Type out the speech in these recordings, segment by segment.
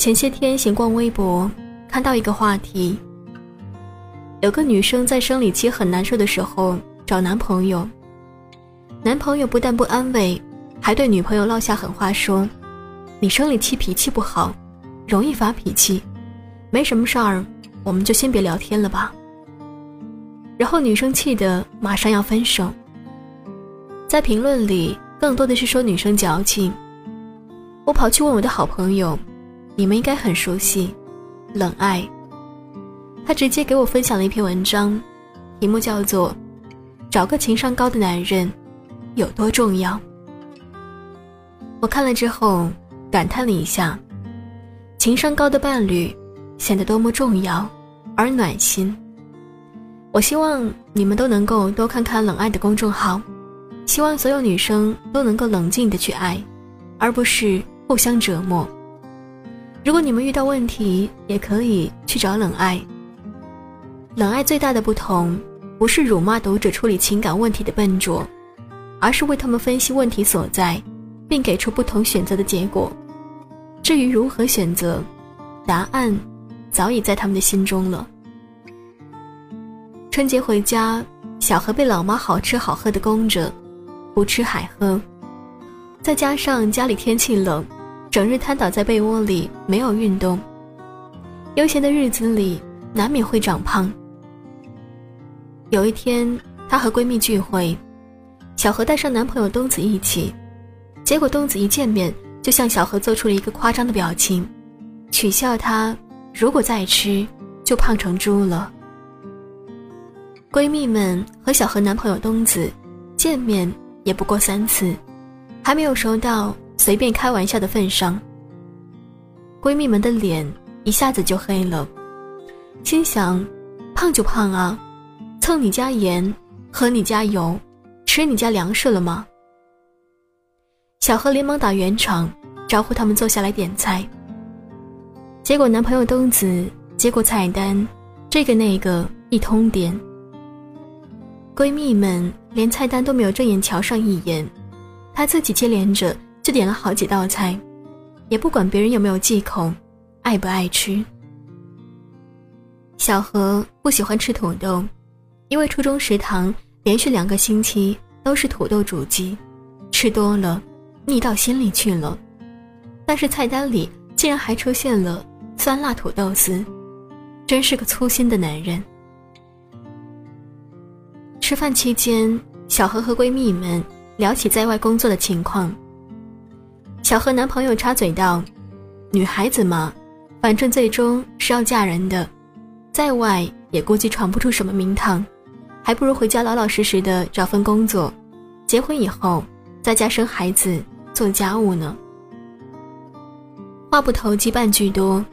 前些天闲逛微博，看到一个话题：有个女生在生理期很难受的时候找男朋友，男朋友不但不安慰，还对女朋友落下狠话说：“你生理期脾气不好，容易发脾气，没什么事儿，我们就先别聊天了吧。”然后女生气得马上要分手。在评论里，更多的是说女生矫情。我跑去问我的好朋友。你们应该很熟悉，冷爱。他直接给我分享了一篇文章，题目叫做《找个情商高的男人有多重要》。我看了之后感叹了一下，情商高的伴侣显得多么重要而暖心。我希望你们都能够多看看冷爱的公众号，希望所有女生都能够冷静的去爱，而不是互相折磨。如果你们遇到问题，也可以去找冷爱。冷爱最大的不同，不是辱骂读者处理情感问题的笨拙，而是为他们分析问题所在，并给出不同选择的结果。至于如何选择，答案早已在他们的心中了。春节回家，小何被老妈好吃好喝的供着，胡吃海喝，再加上家里天气冷。整日瘫倒在被窝里，没有运动。悠闲的日子里，难免会长胖。有一天，她和闺蜜聚会，小何带上男朋友东子一起，结果东子一见面就向小何做出了一个夸张的表情，取笑她如果再吃就胖成猪了。闺蜜们和小何男朋友东子见面也不过三次，还没有熟到。随便开玩笑的份上，闺蜜们的脸一下子就黑了，心想：胖就胖啊，蹭你家盐，喝你家油，吃你家粮食了吗？小何连忙打圆场，招呼他们坐下来点菜。结果男朋友东子接过菜单，这个那个一通点，闺蜜们连菜单都没有正眼瞧上一眼，她自己接连着。就点了好几道菜，也不管别人有没有忌口，爱不爱吃。小何不喜欢吃土豆，因为初中食堂连续两个星期都是土豆煮鸡，吃多了腻到心里去了。但是菜单里竟然还出现了酸辣土豆丝，真是个粗心的男人。吃饭期间，小何和闺蜜们聊起在外工作的情况。小何男朋友插嘴道：“女孩子嘛，反正最终是要嫁人的，在外也估计闯不出什么名堂，还不如回家老老实实的找份工作，结婚以后在家生孩子做家务呢。”话不投机半句多，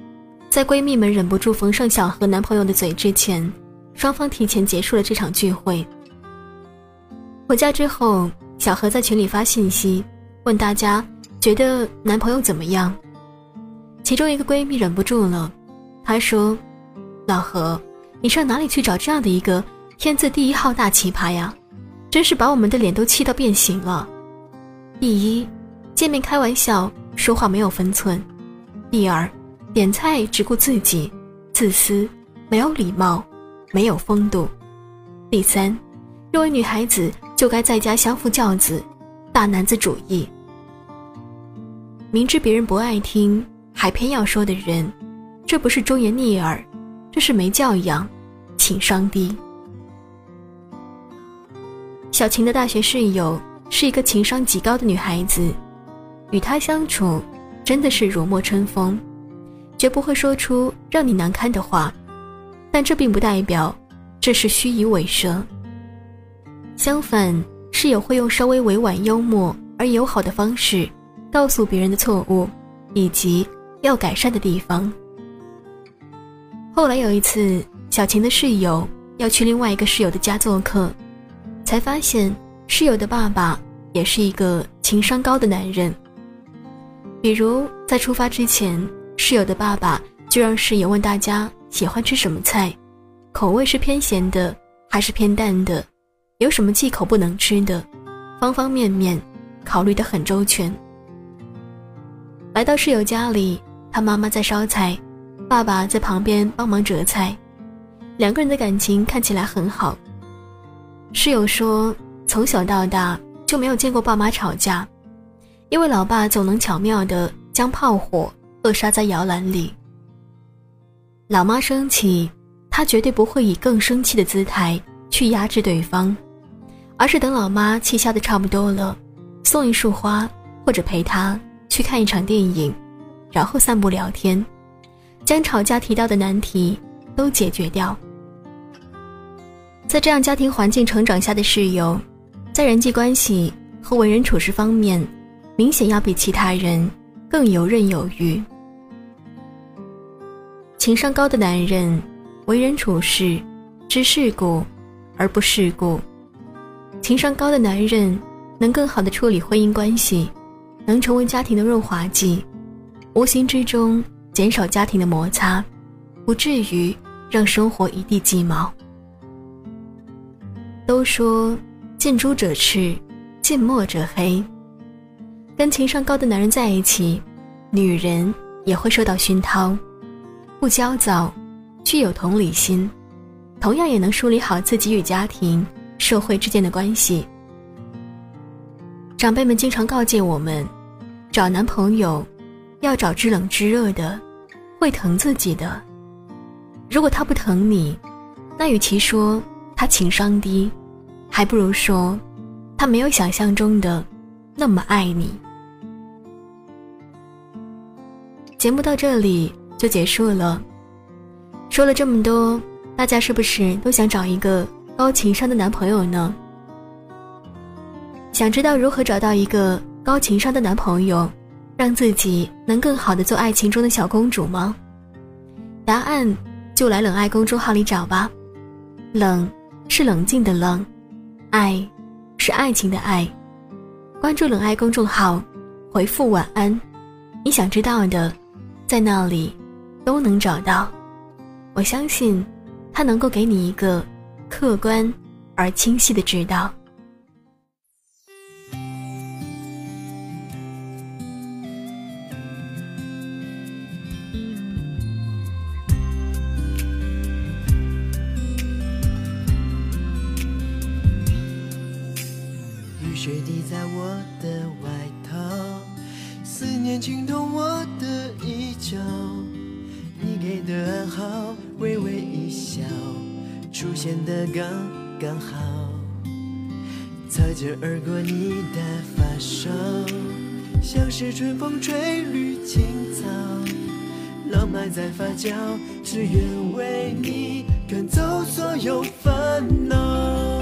在闺蜜们忍不住缝上小何男朋友的嘴之前，双方提前结束了这场聚会。回家之后，小何在群里发信息问大家。觉得男朋友怎么样？其中一个闺蜜忍不住了，她说：“老何，你上哪里去找这样的一个天字第一号大奇葩呀？真是把我们的脸都气到变形了。第一，见面开玩笑，说话没有分寸；第二，点菜只顾自己，自私，没有礼貌，没有风度；第三，认为女孩子就该在家相夫教子，大男子主义。”明知别人不爱听，还偏要说的人，这不是忠言逆耳，这是没教养，情商低。小晴的大学室友是一个情商极高的女孩子，与她相处真的是如沐春风，绝不会说出让你难堪的话，但这并不代表这是虚以委蛇。相反，室友会用稍微委婉、幽默而友好的方式。告诉别人的错误，以及要改善的地方。后来有一次，小晴的室友要去另外一个室友的家做客，才发现室友的爸爸也是一个情商高的男人。比如在出发之前，室友的爸爸就让室友问大家喜欢吃什么菜，口味是偏咸的还是偏淡的，有什么忌口不能吃的，方方面面考虑得很周全。来到室友家里，他妈妈在烧菜，爸爸在旁边帮忙折菜，两个人的感情看起来很好。室友说，从小到大就没有见过爸妈吵架，因为老爸总能巧妙地将炮火扼杀在摇篮里。老妈生气，他绝对不会以更生气的姿态去压制对方，而是等老妈气消的差不多了，送一束花，或者陪她去看一场电影，然后散步聊天，将吵架提到的难题都解决掉。在这样家庭环境成长下的室友，在人际关系和为人处事方面，明显要比其他人更游刃有余。情商高的男人，为人处事知世故而不世故。情商高的男人能更好的处理婚姻关系，能成为家庭的润滑剂，无形之中减少家庭的摩擦，不至于让生活一地鸡毛。都说近朱者赤，近墨者黑。跟情商高的男人在一起，女人也会受到熏陶，不焦躁，具有同理心，同样也能梳理好自己与家庭、社会之间的关系。长辈们经常告诫我们，找男朋友要找知冷知热的，会疼自己的。如果他不疼你，那与其说他情商低。还不如说，他没有想象中的那么爱你。节目到这里就结束了。说了这么多，大家是不是都想找一个高情商的男朋友呢？想知道如何找到一个高情商的男朋友，让自己能更好的做爱情中的小公主吗？答案就来冷爱公众号里找吧。冷是冷静的冷。爱，是爱情的爱。关注冷爱公众号，回复晚安，你想知道的，在那里都能找到。我相信，他能够给你一个客观而清晰的指导。变得刚刚好。擦肩而过你的发梢，像是春风吹绿青草。浪漫在发酵，只愿为你赶走所有烦恼。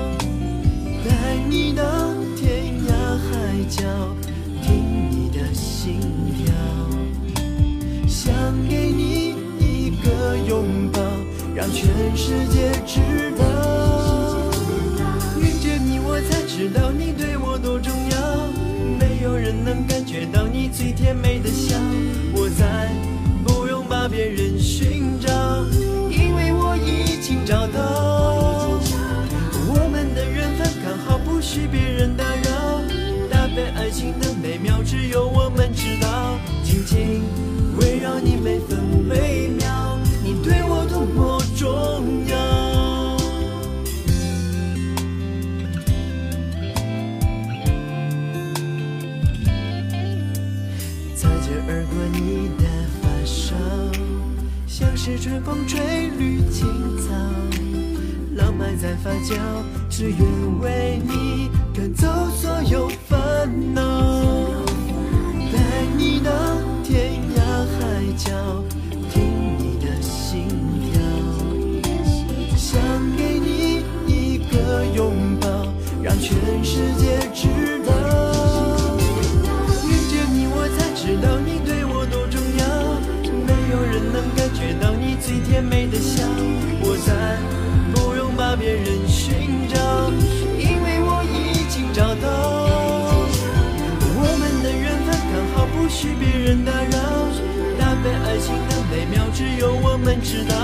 带你到天涯海。角，听你的心跳，想给你一个拥抱，让全世界知道。遇见你，我才知道你对我多重要。漫在发酵，只愿为你赶走所有。烦恼，带你到天涯海角，听你的心跳，想给你一个拥抱，让全世界知道。遇见你，我才知道你对我多重要，没有人能感觉到你最甜美我们知道